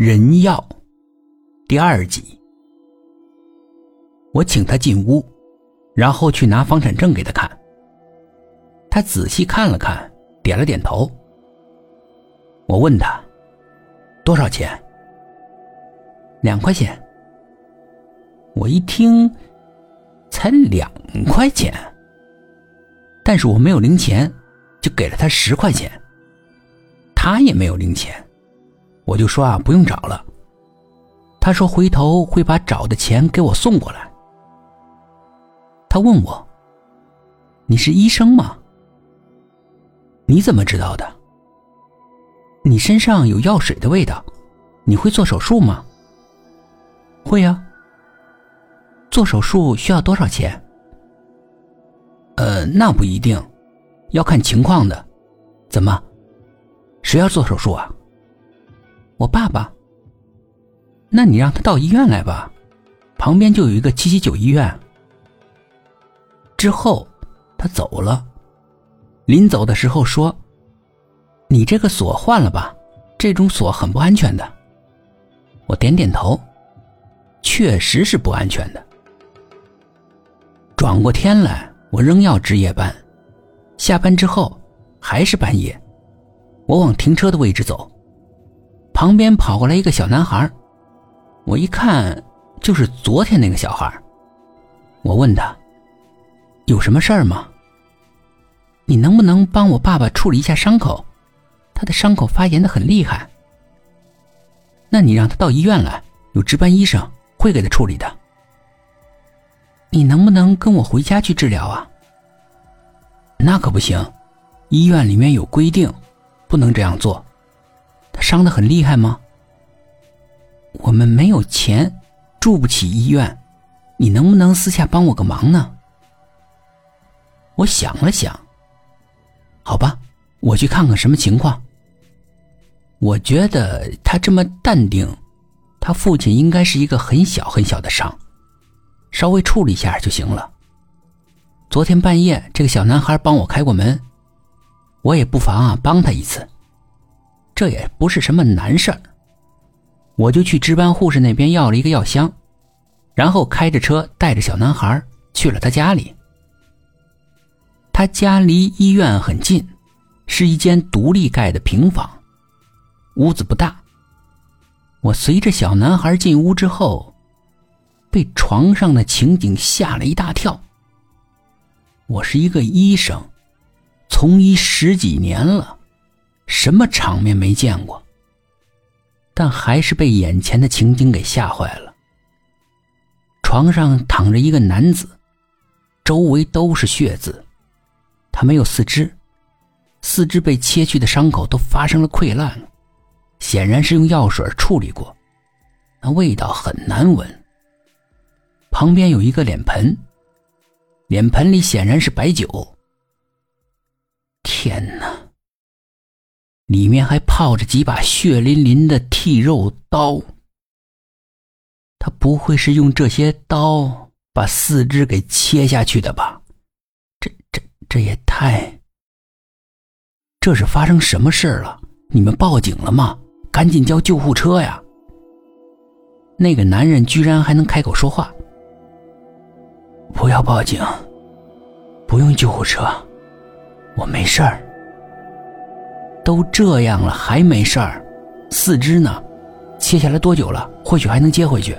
人药第二集。我请他进屋，然后去拿房产证给他看。他仔细看了看，点了点头。我问他多少钱？两块钱。我一听，才两块钱。但是我没有零钱，就给了他十块钱。他也没有零钱。我就说啊，不用找了。他说回头会把找的钱给我送过来。他问我：“你是医生吗？你怎么知道的？你身上有药水的味道，你会做手术吗？”“会呀。”“做手术需要多少钱？”“呃，那不一定，要看情况的。怎么？谁要做手术啊？”我爸爸，那你让他到医院来吧，旁边就有一个七七九医院。之后，他走了，临走的时候说：“你这个锁换了吧，这种锁很不安全的。”我点点头，确实是不安全的。转过天来，我仍要值夜班，下班之后还是半夜，我往停车的位置走。旁边跑过来一个小男孩，我一看就是昨天那个小孩。我问他：“有什么事儿吗？你能不能帮我爸爸处理一下伤口？他的伤口发炎的很厉害。那你让他到医院来，有值班医生会给他处理的。你能不能跟我回家去治疗啊？那可不行，医院里面有规定，不能这样做。”伤的很厉害吗？我们没有钱，住不起医院，你能不能私下帮我个忙呢？我想了想，好吧，我去看看什么情况。我觉得他这么淡定，他父亲应该是一个很小很小的伤，稍微处理一下就行了。昨天半夜，这个小男孩帮我开过门，我也不妨啊帮他一次。这也不是什么难事儿，我就去值班护士那边要了一个药箱，然后开着车带着小男孩去了他家里。他家离医院很近，是一间独立盖的平房，屋子不大。我随着小男孩进屋之后，被床上的情景吓了一大跳。我是一个医生，从医十几年了。什么场面没见过？但还是被眼前的情景给吓坏了。床上躺着一个男子，周围都是血渍，他没有四肢，四肢被切去的伤口都发生了溃烂，显然是用药水处理过，那味道很难闻。旁边有一个脸盆，脸盆里显然是白酒。天哪！里面还泡着几把血淋淋的剔肉刀。他不会是用这些刀把四肢给切下去的吧？这、这、这也太……这是发生什么事了？你们报警了吗？赶紧叫救护车呀！那个男人居然还能开口说话。不要报警，不用救护车，我没事儿。都这样了还没事儿，四肢呢？切下来多久了？或许还能接回去。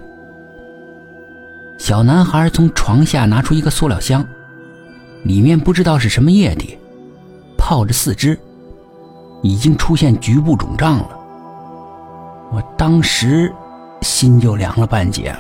小男孩从床下拿出一个塑料箱，里面不知道是什么液体，泡着四肢，已经出现局部肿胀了。我当时心就凉了半截。